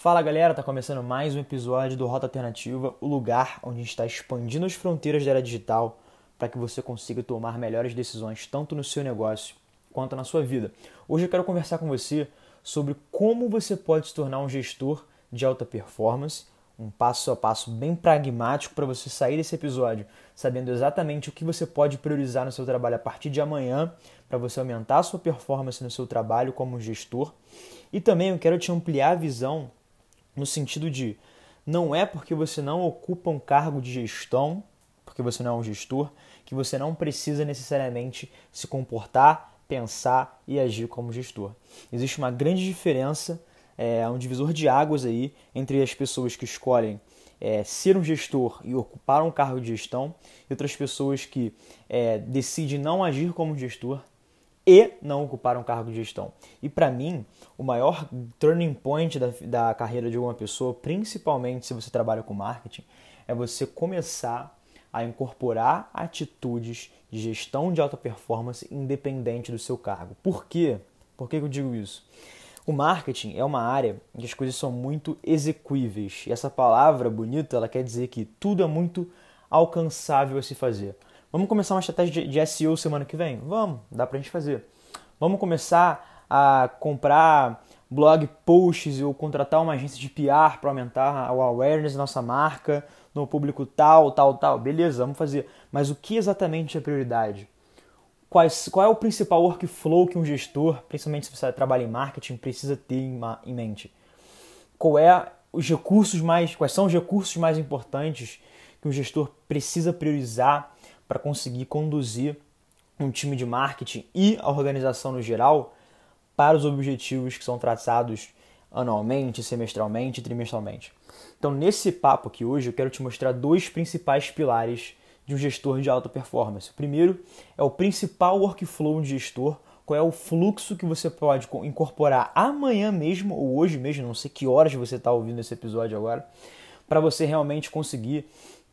Fala galera, tá começando mais um episódio do Rota Alternativa, o lugar onde está expandindo as fronteiras da era digital para que você consiga tomar melhores decisões tanto no seu negócio quanto na sua vida. Hoje eu quero conversar com você sobre como você pode se tornar um gestor de alta performance, um passo a passo bem pragmático para você sair desse episódio sabendo exatamente o que você pode priorizar no seu trabalho a partir de amanhã para você aumentar a sua performance no seu trabalho como gestor. E também eu quero te ampliar a visão no sentido de não é porque você não ocupa um cargo de gestão, porque você não é um gestor, que você não precisa necessariamente se comportar, pensar e agir como gestor. Existe uma grande diferença, é, um divisor de águas aí entre as pessoas que escolhem é, ser um gestor e ocupar um cargo de gestão e outras pessoas que é, decidem não agir como gestor e não ocupar um cargo de gestão. E para mim, o maior turning point da, da carreira de uma pessoa, principalmente se você trabalha com marketing, é você começar a incorporar atitudes de gestão de alta performance independente do seu cargo. Por quê? Por que eu digo isso? O marketing é uma área em que as coisas são muito execuíveis. E essa palavra bonita, ela quer dizer que tudo é muito alcançável a se fazer. Vamos começar uma estratégia de SEO semana que vem? Vamos, dá pra gente fazer. Vamos começar a comprar blog posts ou contratar uma agência de PR para aumentar o awareness da nossa marca no público tal, tal, tal. Beleza, vamos fazer. Mas o que exatamente é prioridade? Quais, qual é o principal workflow que um gestor, principalmente se você trabalha em marketing, precisa ter em, em mente? Qual é os recursos mais, quais são os recursos mais importantes que um gestor precisa priorizar para conseguir conduzir um time de marketing e a organização no geral para os objetivos que são traçados anualmente, semestralmente trimestralmente. Então, nesse papo aqui hoje, eu quero te mostrar dois principais pilares de um gestor de alta performance. O primeiro é o principal workflow de gestor, qual é o fluxo que você pode incorporar amanhã mesmo ou hoje mesmo, não sei que horas você está ouvindo esse episódio agora, para você realmente conseguir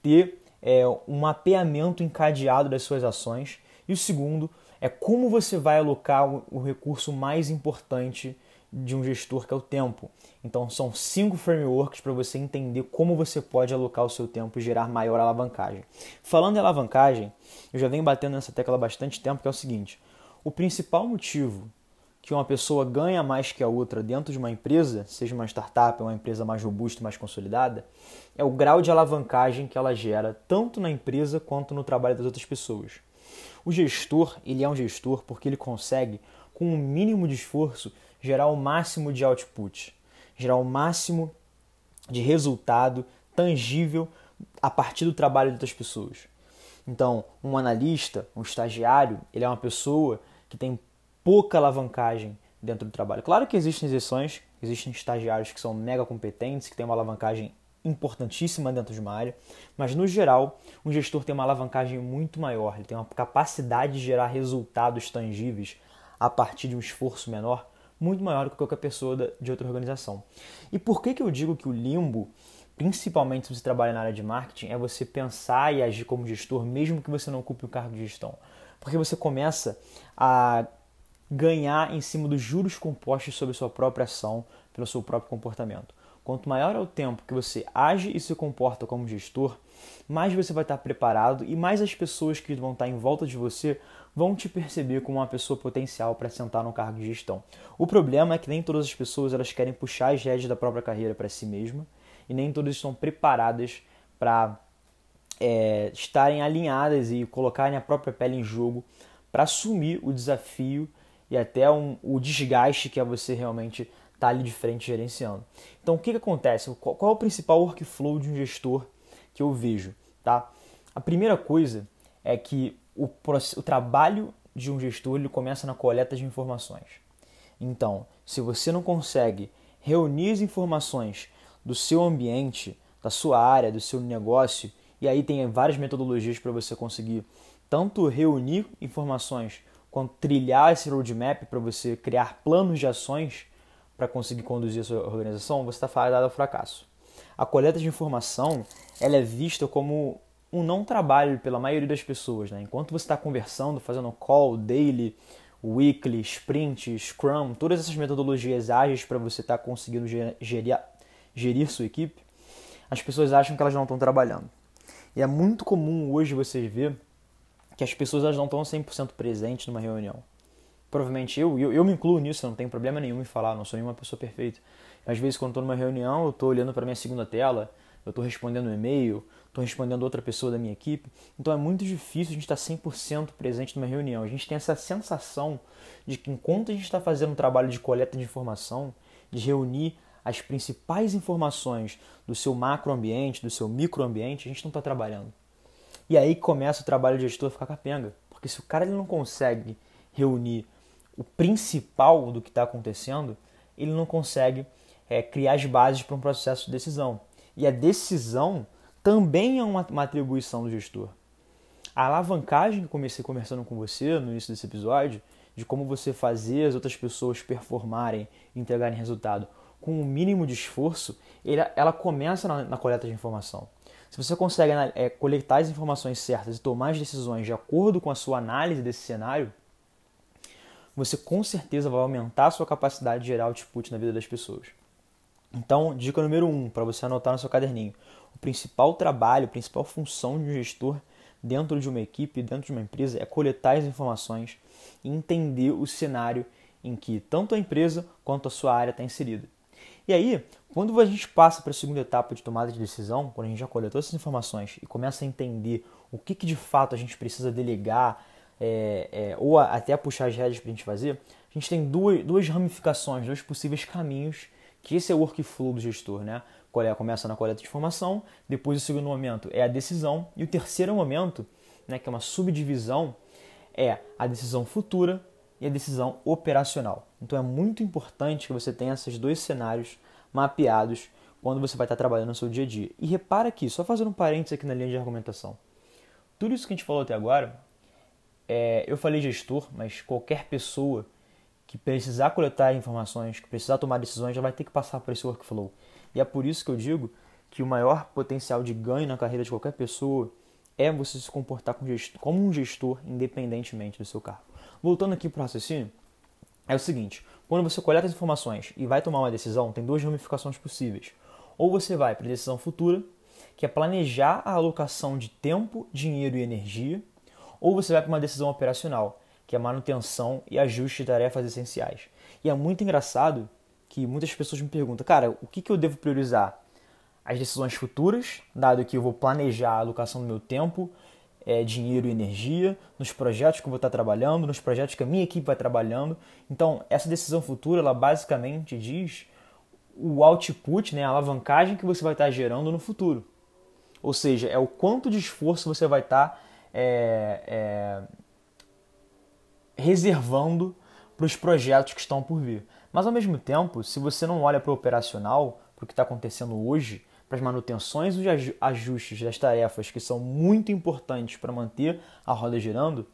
ter é, um mapeamento encadeado das suas ações. E o segundo é como você vai alocar o recurso mais importante de um gestor, que é o tempo. Então, são cinco frameworks para você entender como você pode alocar o seu tempo e gerar maior alavancagem. Falando em alavancagem, eu já venho batendo nessa tecla há bastante tempo, que é o seguinte: o principal motivo que uma pessoa ganha mais que a outra dentro de uma empresa, seja uma startup uma empresa mais robusta, mais consolidada, é o grau de alavancagem que ela gera tanto na empresa quanto no trabalho das outras pessoas. O gestor, ele é um gestor porque ele consegue, com o um mínimo de esforço, gerar o máximo de output, gerar o máximo de resultado tangível a partir do trabalho de outras pessoas. Então, um analista, um estagiário, ele é uma pessoa que tem pouca alavancagem dentro do trabalho. Claro que existem exceções, existem estagiários que são mega competentes, que têm uma alavancagem importantíssima dentro de uma área, mas no geral, um gestor tem uma alavancagem muito maior, ele tem uma capacidade de gerar resultados tangíveis a partir de um esforço menor, muito maior do que qualquer pessoa de outra organização. E por que, que eu digo que o limbo, principalmente se você trabalha na área de marketing, é você pensar e agir como gestor, mesmo que você não ocupe o cargo de gestão? Porque você começa a ganhar em cima dos juros compostos sobre sua própria ação, pelo seu próprio comportamento. Quanto maior é o tempo que você age e se comporta como gestor, mais você vai estar preparado e mais as pessoas que vão estar em volta de você vão te perceber como uma pessoa potencial para sentar no cargo de gestão. O problema é que nem todas as pessoas elas querem puxar as rédeas da própria carreira para si mesma e nem todas estão preparadas para é, estarem alinhadas e colocarem a própria pele em jogo para assumir o desafio e até um, o desgaste que é você realmente estar tá ali de frente gerenciando. Então, o que, que acontece? Qual, qual, é o principal workflow de um gestor que eu vejo? Tá? A primeira coisa é que o, o trabalho de um gestor ele começa na coleta de informações. Então, se você não consegue reunir as informações do seu ambiente, da sua área, do seu negócio, e aí tem várias metodologias para você conseguir tanto reunir informações quanto trilhar esse roadmap para você criar planos de ações para conseguir conduzir a sua organização, você está fadado ao fracasso. A coleta de informação ela é vista como um não trabalho pela maioria das pessoas. Né? Enquanto você está conversando, fazendo call, daily, weekly, sprint, scrum, todas essas metodologias ágeis para você estar tá conseguindo gerir, gerir sua equipe, as pessoas acham que elas não estão trabalhando. E é muito comum hoje vocês ver que as pessoas elas não estão 100% presentes numa reunião. Provavelmente eu, eu, eu me incluo nisso, não tem problema nenhum em falar, não sou nenhuma pessoa perfeita. Às vezes, quando estou numa reunião, eu estou olhando para minha segunda tela, eu estou respondendo um e-mail, estou respondendo outra pessoa da minha equipe. Então é muito difícil a gente estar 100% presente numa reunião. A gente tem essa sensação de que enquanto a gente está fazendo um trabalho de coleta de informação, de reunir as principais informações do seu macroambiente, do seu microambiente, a gente não está trabalhando. E aí começa o trabalho de gestor ficar capenga. Porque se o cara ele não consegue reunir o principal do que está acontecendo, ele não consegue é, criar as bases para um processo de decisão. E a decisão também é uma, uma atribuição do gestor. A alavancagem que comecei conversando com você no início desse episódio, de como você fazer as outras pessoas performarem e entregarem resultado com o mínimo de esforço, ela, ela começa na, na, coleta de informação. Se você consegue é, coletar as informações certas e tomar as decisões de acordo com a sua análise desse cenário, você com certeza vai aumentar a sua capacidade de gerar output na vida das pessoas. Então, dica número um, para você anotar no seu caderninho. O principal trabalho, a principal função de um gestor dentro de uma equipe, dentro de uma empresa, é coletar as informações e entender o cenário em que tanto a empresa quanto a sua área está inserida. E aí, quando a gente passa para a segunda etapa de tomada de decisão, quando a gente já coletou essas informações e começa a entender o que, que de fato a gente precisa delegar é, é, ou até puxar as rédeas para a gente fazer, a gente tem duas, duas ramificações, dois possíveis caminhos que esse é o workflow do gestor, né? Começa na coleta de informação, depois o segundo momento é a decisão e o terceiro momento, né, que é uma subdivisão, é a decisão futura e a decisão operacional. Então é muito importante que você tenha esses dois cenários mapeados quando você vai estar trabalhando no seu dia a dia. E repara aqui, só fazendo um parênteses aqui na linha de argumentação. Tudo isso que a gente falou até agora, é, eu falei gestor, mas qualquer pessoa que precisar coletar informações, que precisar tomar decisões, já vai ter que passar por esse workflow. E é por isso que eu digo que o maior potencial de ganho na carreira de qualquer pessoa é você se comportar como um gestor independentemente do seu cargo. Voltando aqui para o raciocínio, é o seguinte: quando você coleta as informações e vai tomar uma decisão, tem duas ramificações possíveis. Ou você vai para a decisão futura, que é planejar a alocação de tempo, dinheiro e energia, ou você vai para uma decisão operacional, que é manutenção e ajuste de tarefas essenciais. E é muito engraçado que muitas pessoas me perguntam, cara, o que, que eu devo priorizar? As decisões futuras, dado que eu vou planejar a alocação do meu tempo, é, dinheiro e energia, nos projetos que eu vou estar trabalhando, nos projetos que a minha equipe vai trabalhando. Então, essa decisão futura, ela basicamente diz o output, né, a alavancagem que você vai estar gerando no futuro. Ou seja, é o quanto de esforço você vai estar é, é, reservando para os projetos que estão por vir. Mas ao mesmo tempo, se você não olha para o operacional, para o que está acontecendo hoje, para as manutenções e os ajustes das tarefas que são muito importantes para manter a roda girando,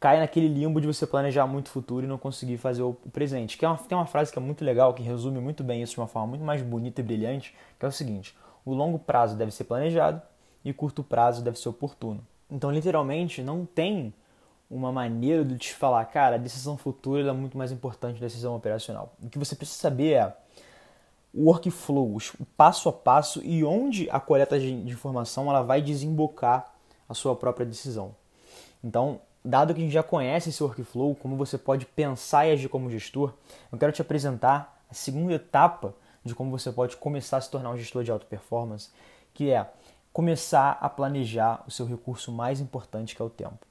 cai naquele limbo de você planejar muito futuro e não conseguir fazer o presente. Que é uma, tem uma frase que é muito legal, que resume muito bem isso de uma forma muito mais bonita e brilhante, que é o seguinte: o longo prazo deve ser planejado e o curto prazo deve ser oportuno. Então, literalmente, não tem uma maneira de te falar, cara, a decisão futura é muito mais importante que a decisão operacional. O que você precisa saber é o workflow, o passo a passo e onde a coleta de informação ela vai desembocar a sua própria decisão. Então, dado que a gente já conhece esse workflow, como você pode pensar e agir como gestor, eu quero te apresentar a segunda etapa de como você pode começar a se tornar um gestor de alta performance, que é começar a planejar o seu recurso mais importante, que é o tempo.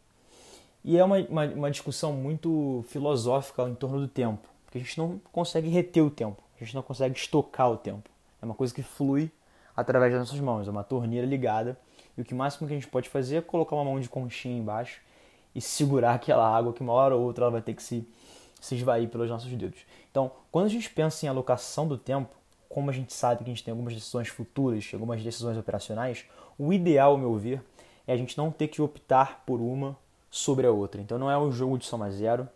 E é uma, uma, uma, discussão muito filosófica em torno do tempo, porque a gente não consegue reter o tempo, a gente não consegue estocar o tempo. É uma coisa que flui através das nossas mãos, é uma torneira ligada, e o que máximo que a gente pode fazer é colocar uma mão de conchinha embaixo e segurar aquela água que uma hora ou outra ela vai ter que se, se esvair pelos nossos dedos. Então, quando a gente pensa em alocação do tempo, como a gente sabe que a gente tem algumas decisões futuras, algumas decisões operacionais, o ideal, ao meu ver, é a gente não ter que optar por uma sobre a outra. Então não é um jogo de soma zero,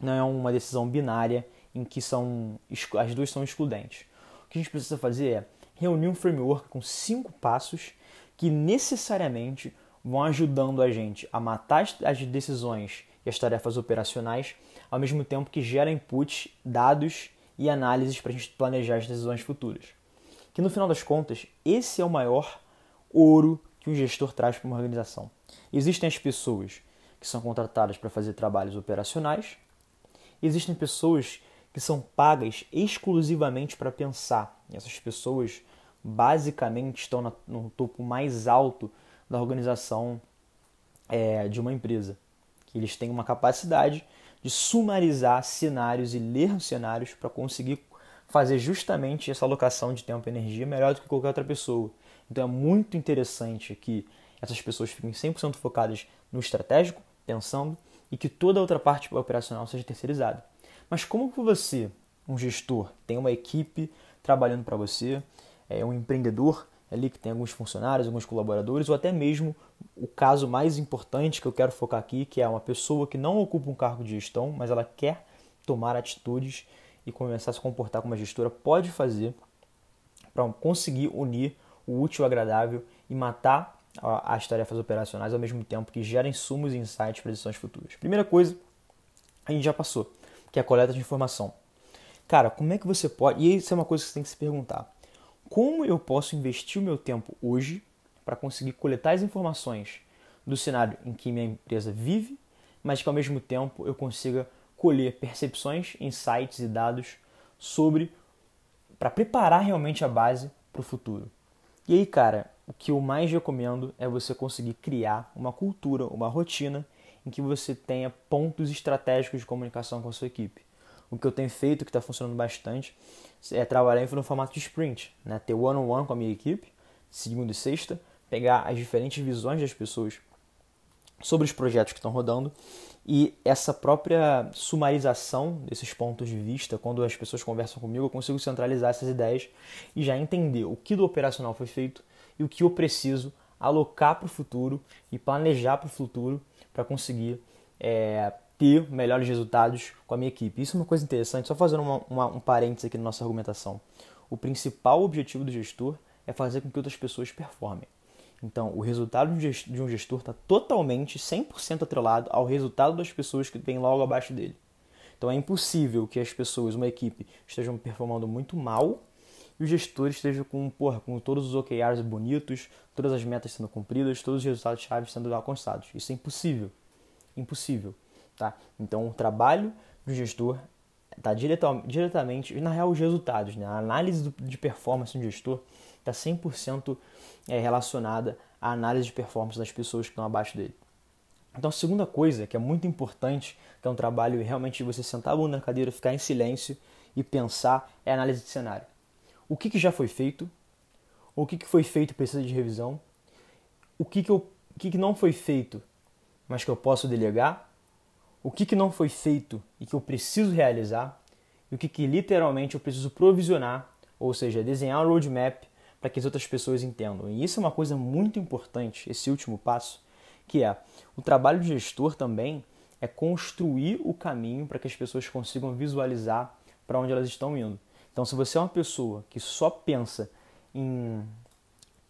não é uma decisão binária em que são as duas são excludentes. O que a gente precisa fazer é reunir um framework com cinco passos que necessariamente vão ajudando a gente a matar as decisões e as tarefas operacionais, ao mesmo tempo que gera inputs, dados e análises para a gente planejar as decisões futuras. Que no final das contas, esse é o maior ouro que um gestor traz para uma organização. Existem as pessoas que são contratadas para fazer trabalhos operacionais, existem pessoas que são pagas exclusivamente para pensar. E essas pessoas basicamente estão no topo mais alto da organização é, de uma empresa. Que eles têm uma capacidade de sumarizar cenários e ler cenários para conseguir fazer justamente essa alocação de tempo e energia melhor do que qualquer outra pessoa. Então é muito interessante que essas pessoas fiquem 100% focadas no estratégico, pensando, e que toda a outra parte operacional seja terceirizada. Mas como que você, um gestor, tem uma equipe trabalhando para você, é um empreendedor ali que tem alguns funcionários, alguns colaboradores, ou até mesmo o caso mais importante que eu quero focar aqui, que é uma pessoa que não ocupa um cargo de gestão, mas ela quer tomar atitudes e começar a se comportar como uma gestora, pode fazer para conseguir unir o útil ao agradável e matar as tarefas operacionais ao mesmo tempo que gerem sumos e insights para decisões futuras. Primeira coisa, a gente já passou, que é a coleta de informação. Cara, como é que você pode. E isso é uma coisa que você tem que se perguntar. Como eu posso investir o meu tempo hoje para conseguir coletar as informações do cenário em que minha empresa vive, mas que ao mesmo tempo eu consiga colher percepções, insights e dados sobre para preparar realmente a base para o futuro. E aí, cara, o que eu mais recomendo é você conseguir criar uma cultura, uma rotina em que você tenha pontos estratégicos de comunicação com a sua equipe. O que eu tenho feito, que está funcionando bastante, é trabalhar no formato de sprint, né? ter one-on-one -on -one com a minha equipe, segunda e sexta, pegar as diferentes visões das pessoas sobre os projetos que estão rodando e essa própria sumarização desses pontos de vista, quando as pessoas conversam comigo, eu consigo centralizar essas ideias e já entender o que do operacional foi feito e o que eu preciso alocar para o futuro e planejar para o futuro para conseguir é, ter melhores resultados com a minha equipe. Isso é uma coisa interessante, só fazendo uma, uma, um parênteses aqui na nossa argumentação. O principal objetivo do gestor é fazer com que outras pessoas performem. Então, o resultado de um gestor está totalmente, 100% atrelado ao resultado das pessoas que vêm logo abaixo dele. Então, é impossível que as pessoas, uma equipe, estejam performando muito mal e o gestor esteja com, porra, com todos os OKRs bonitos, todas as metas sendo cumpridas, todos os resultados-chave sendo alcançados. Isso é impossível. Impossível. Tá? Então, o trabalho do gestor está diretamente, na real, os resultados, né? a análise de performance do gestor está 100% é, relacionada à análise de performance das pessoas que estão abaixo dele. Então, a segunda coisa que é muito importante, que é um trabalho realmente de você sentar a bunda na cadeira, ficar em silêncio e pensar, é a análise de cenário. O que, que já foi feito? O que, que foi feito precisa de revisão? O que, que, eu, o que, que não foi feito, mas que eu posso delegar? O que, que não foi feito e que eu preciso realizar? E o que, que literalmente eu preciso provisionar, ou seja, desenhar um roadmap para que as outras pessoas entendam. E isso é uma coisa muito importante, esse último passo, que é o trabalho de gestor também é construir o caminho para que as pessoas consigam visualizar para onde elas estão indo. Então, se você é uma pessoa que só pensa em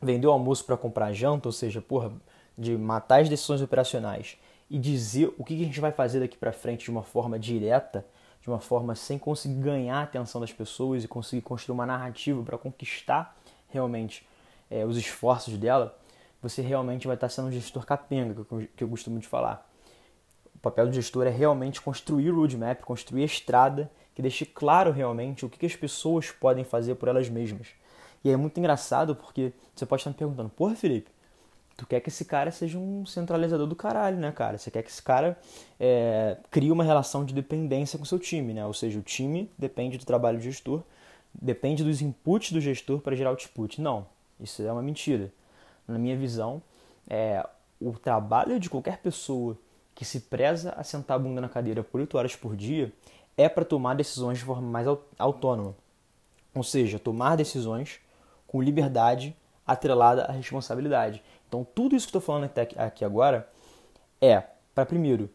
vender o almoço para comprar janta, ou seja, porra, de matar as decisões operacionais e dizer o que a gente vai fazer daqui para frente de uma forma direta, de uma forma sem conseguir ganhar a atenção das pessoas e conseguir construir uma narrativa para conquistar realmente é, os esforços dela, você realmente vai estar sendo um gestor capenga, que eu costumo te falar. O papel do gestor é realmente construir o roadmap, construir a estrada que deixe claro realmente o que as pessoas podem fazer por elas mesmas. E é muito engraçado porque você pode estar me perguntando, porra, Felipe, tu quer que esse cara seja um centralizador do caralho, né, cara? Você quer que esse cara é, crie uma relação de dependência com seu time, né? Ou seja, o time depende do trabalho do gestor depende dos inputs do gestor para gerar output. Não, isso é uma mentira. Na minha visão, é, o trabalho de qualquer pessoa que se preza a sentar a bunda na cadeira por 8 horas por dia é para tomar decisões de forma mais autônoma. Ou seja, tomar decisões com liberdade atrelada à responsabilidade. Então, tudo isso que estou falando aqui agora é para, primeiro,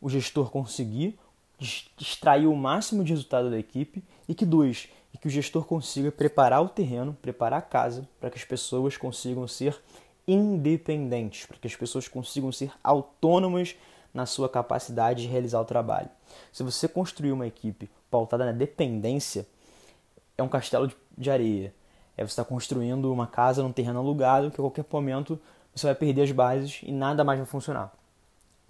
o gestor conseguir extrair o máximo de resultado da equipe e que, dois, e que o gestor consiga preparar o terreno, preparar a casa para que as pessoas consigam ser independentes, para que as pessoas consigam ser autônomas na sua capacidade de realizar o trabalho. Se você construir uma equipe pautada na dependência, é um castelo de areia. É você estar tá construindo uma casa num terreno alugado que a qualquer momento você vai perder as bases e nada mais vai funcionar.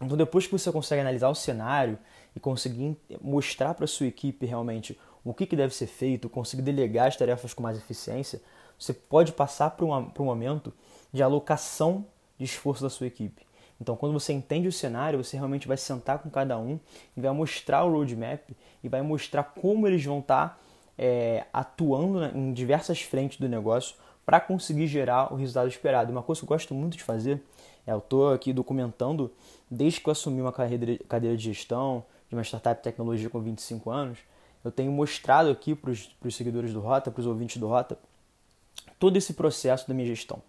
Então, depois que você consegue analisar o cenário e conseguir mostrar para a sua equipe realmente o que, que deve ser feito, conseguir delegar as tarefas com mais eficiência, você pode passar para um momento de alocação de esforço da sua equipe. Então, quando você entende o cenário, você realmente vai sentar com cada um e vai mostrar o roadmap e vai mostrar como eles vão estar tá, é, atuando em diversas frentes do negócio para conseguir gerar o resultado esperado. Uma coisa que eu gosto muito de fazer é eu estou aqui documentando desde que eu assumi uma cadeira de gestão de uma startup de tecnologia com 25 anos. Eu tenho mostrado aqui para os seguidores do Rota, para os ouvintes do Rota, todo esse processo da minha gestão.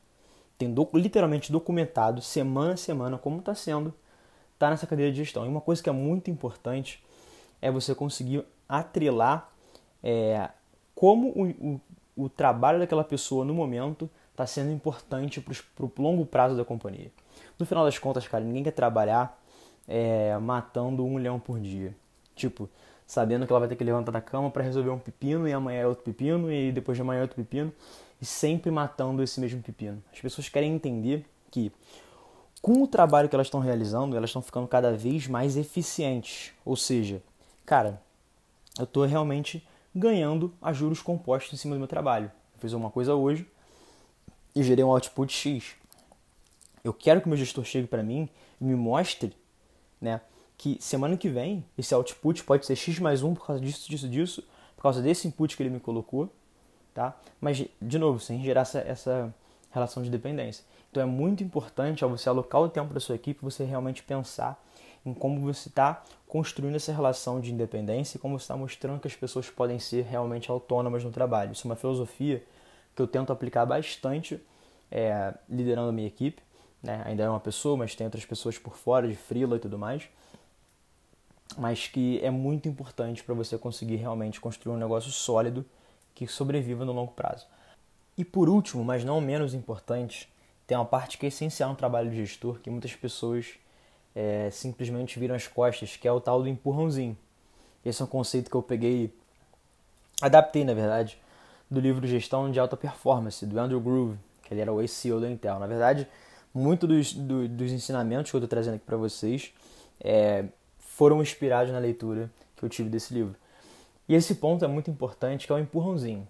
Do, literalmente documentado semana a semana como está sendo estar tá nessa cadeira de gestão. E uma coisa que é muito importante é você conseguir atrelar é, como o, o, o trabalho daquela pessoa no momento está sendo importante para o longo prazo da companhia. No final das contas, cara, ninguém quer trabalhar é, matando um leão por dia. Tipo, sabendo que ela vai ter que levantar da cama para resolver um pepino e amanhã é outro pepino e depois de amanhã é outro pepino e sempre matando esse mesmo pepino. As pessoas querem entender que com o trabalho que elas estão realizando, elas estão ficando cada vez mais eficientes. Ou seja, cara, eu estou realmente ganhando a juros compostos em cima do meu trabalho. Eu fiz uma coisa hoje e gerei um output X. Eu quero que o meu gestor chegue para mim e me mostre né, que semana que vem esse output pode ser X mais 1 por causa disso, disso, disso, por causa desse input que ele me colocou, tá? Mas, de novo, sem gerar essa, essa relação de dependência. Então é muito importante ao você alocar o tempo da sua equipe, você realmente pensar em como você está construindo essa relação de independência e como você está mostrando que as pessoas podem ser realmente autônomas no trabalho. Isso é uma filosofia que eu tento aplicar bastante é, liderando a minha equipe. Né? Ainda é uma pessoa, mas tem outras pessoas por fora, de freela e tudo mais. Mas que é muito importante para você conseguir realmente construir um negócio sólido que sobreviva no longo prazo. E por último, mas não menos importante, tem uma parte que é essencial no trabalho de gestor, que muitas pessoas é, simplesmente viram as costas, que é o tal do empurrãozinho. Esse é um conceito que eu peguei, adaptei na verdade, do livro Gestão de Alta Performance, do Andrew Groove, que ele era o ex-CEO da Intel. Na verdade, muito dos, do, dos ensinamentos que eu estou trazendo aqui para vocês é, foram inspirados na leitura que eu tive desse livro. E esse ponto é muito importante, que é o empurrãozinho.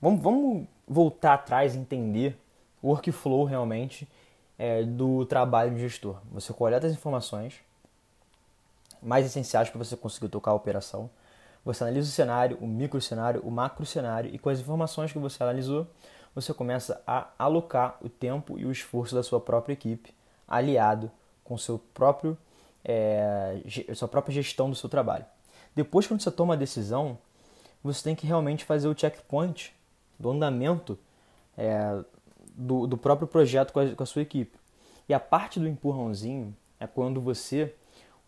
Vamos, vamos voltar atrás e entender o workflow realmente é, do trabalho de gestor. Você coleta as informações mais essenciais para você conseguir tocar a operação. Você analisa o cenário, o micro cenário, o macro cenário e com as informações que você analisou, você começa a alocar o tempo e o esforço da sua própria equipe, aliado com seu próprio, é, sua própria gestão do seu trabalho. Depois, quando você toma a decisão, você tem que realmente fazer o checkpoint do andamento é, do, do próprio projeto com a, com a sua equipe. E a parte do empurrãozinho é quando você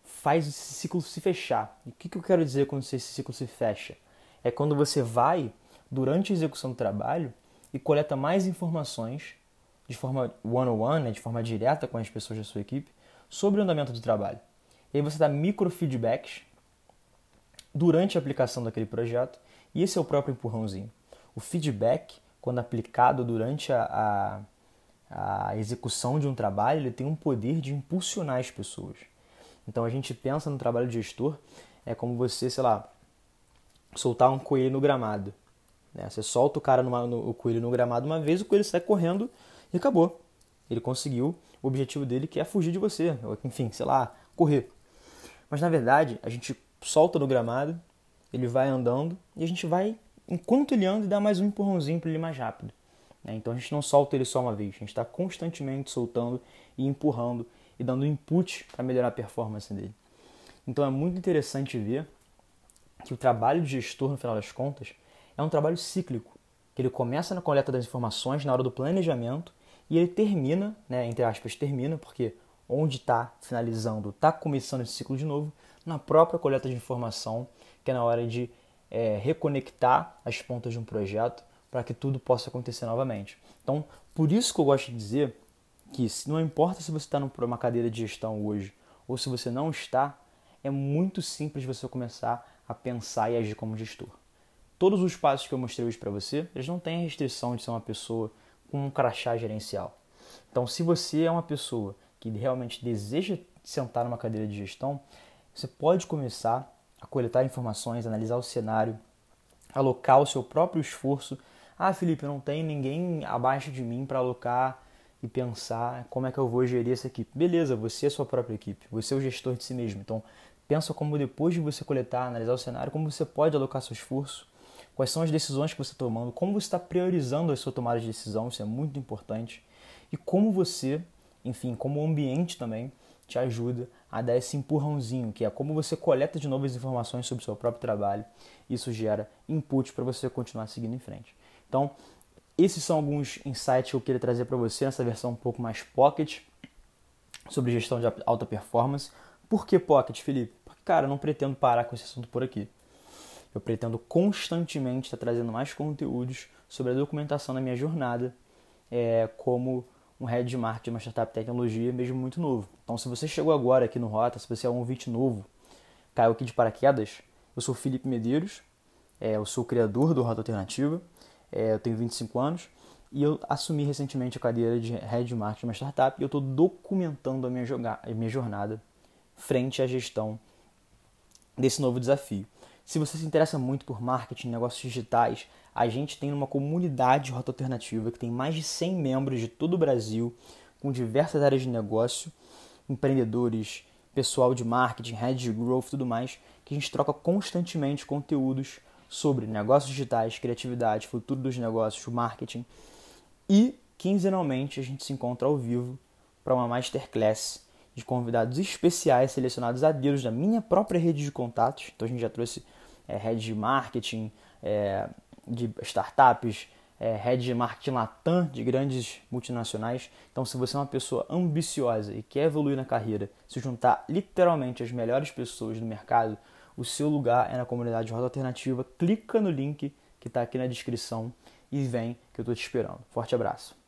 faz esse ciclo se fechar. E o que, que eu quero dizer quando esse ciclo se fecha? É quando você vai, durante a execução do trabalho, e coleta mais informações de forma one-on-one, né, de forma direta com as pessoas da sua equipe, sobre o andamento do trabalho. E aí você dá microfeedbacks durante a aplicação daquele projeto, e esse é o próprio empurrãozinho. O feedback quando aplicado durante a, a, a execução de um trabalho, ele tem um poder de impulsionar as pessoas. Então a gente pensa no trabalho de gestor, é como você, sei lá, soltar um coelho no gramado. Né? Você solta o cara numa, no, o coelho no gramado uma vez, o coelho sai correndo e acabou. Ele conseguiu o objetivo dele, que é fugir de você, ou enfim, sei lá, correr. Mas na verdade, a gente solta no gramado, ele vai andando e a gente vai enquanto ele anda, dá mais um empurrãozinho para ele mais rápido. Né? Então a gente não solta ele só uma vez, a gente está constantemente soltando e empurrando e dando input para melhorar a performance dele. Então é muito interessante ver que o trabalho de gestor, no final das contas, é um trabalho cíclico, que ele começa na coleta das informações, na hora do planejamento, e ele termina, né, entre aspas, termina, porque onde está finalizando, está começando esse ciclo de novo, na própria coleta de informação, que é na hora de é, reconectar as pontas de um projeto para que tudo possa acontecer novamente. Então, por isso que eu gosto de dizer que não importa se você está numa cadeira de gestão hoje ou se você não está, é muito simples você começar a pensar e agir como gestor. todos os passos que eu mostrei hoje para você, eles não têm a restrição de ser uma pessoa com um crachá gerencial. Então, se você é uma pessoa que realmente deseja sentar numa cadeira de gestão, você pode começar a coletar informações, analisar o cenário, alocar o seu próprio esforço. Ah, Felipe, não tem ninguém abaixo de mim para alocar e pensar como é que eu vou gerir essa equipe. Beleza, você é a sua própria equipe, você é o gestor de si mesmo. Então, pensa como depois de você coletar, analisar o cenário, como você pode alocar seu esforço, quais são as decisões que você está tomando, como você está priorizando a sua tomada de decisão, isso é muito importante, e como você, enfim, como o ambiente também te ajuda a dar esse empurrãozinho, que é como você coleta de novas informações sobre o seu próprio trabalho. Isso gera input para você continuar seguindo em frente. Então, esses são alguns insights que eu queria trazer para você nessa versão um pouco mais pocket sobre gestão de alta performance. Por que pocket, Felipe? Porque, cara, eu não pretendo parar com esse assunto por aqui. Eu pretendo constantemente estar trazendo mais conteúdos sobre a documentação da minha jornada é, como um head de marketing de uma startup de tecnologia, mesmo muito novo. Então, se você chegou agora aqui no Rota, se você é um ouvinte novo, caiu aqui de paraquedas, eu sou Felipe Medeiros, é, eu sou o criador do Rota Alternativa, é, eu tenho 25 anos e eu assumi recentemente a cadeira de head de marketing de uma startup e eu estou documentando a minha, a minha jornada frente à gestão desse novo desafio. Se você se interessa muito por marketing, negócios digitais, a gente tem uma comunidade Rota Alternativa que tem mais de 100 membros de todo o Brasil, com diversas áreas de negócio, empreendedores, pessoal de marketing, head de growth tudo mais, que a gente troca constantemente conteúdos sobre negócios digitais, criatividade, futuro dos negócios, marketing. E quinzenalmente a gente se encontra ao vivo para uma masterclass de convidados especiais selecionados a dedos da minha própria rede de contatos. Então a gente já trouxe é, head de marketing, é, de startups, é, head de marketing latam de grandes multinacionais. Então, se você é uma pessoa ambiciosa e quer evoluir na carreira, se juntar literalmente às melhores pessoas do mercado, o seu lugar é na comunidade Roda Alternativa. Clica no link que está aqui na descrição e vem que eu estou te esperando. Forte abraço.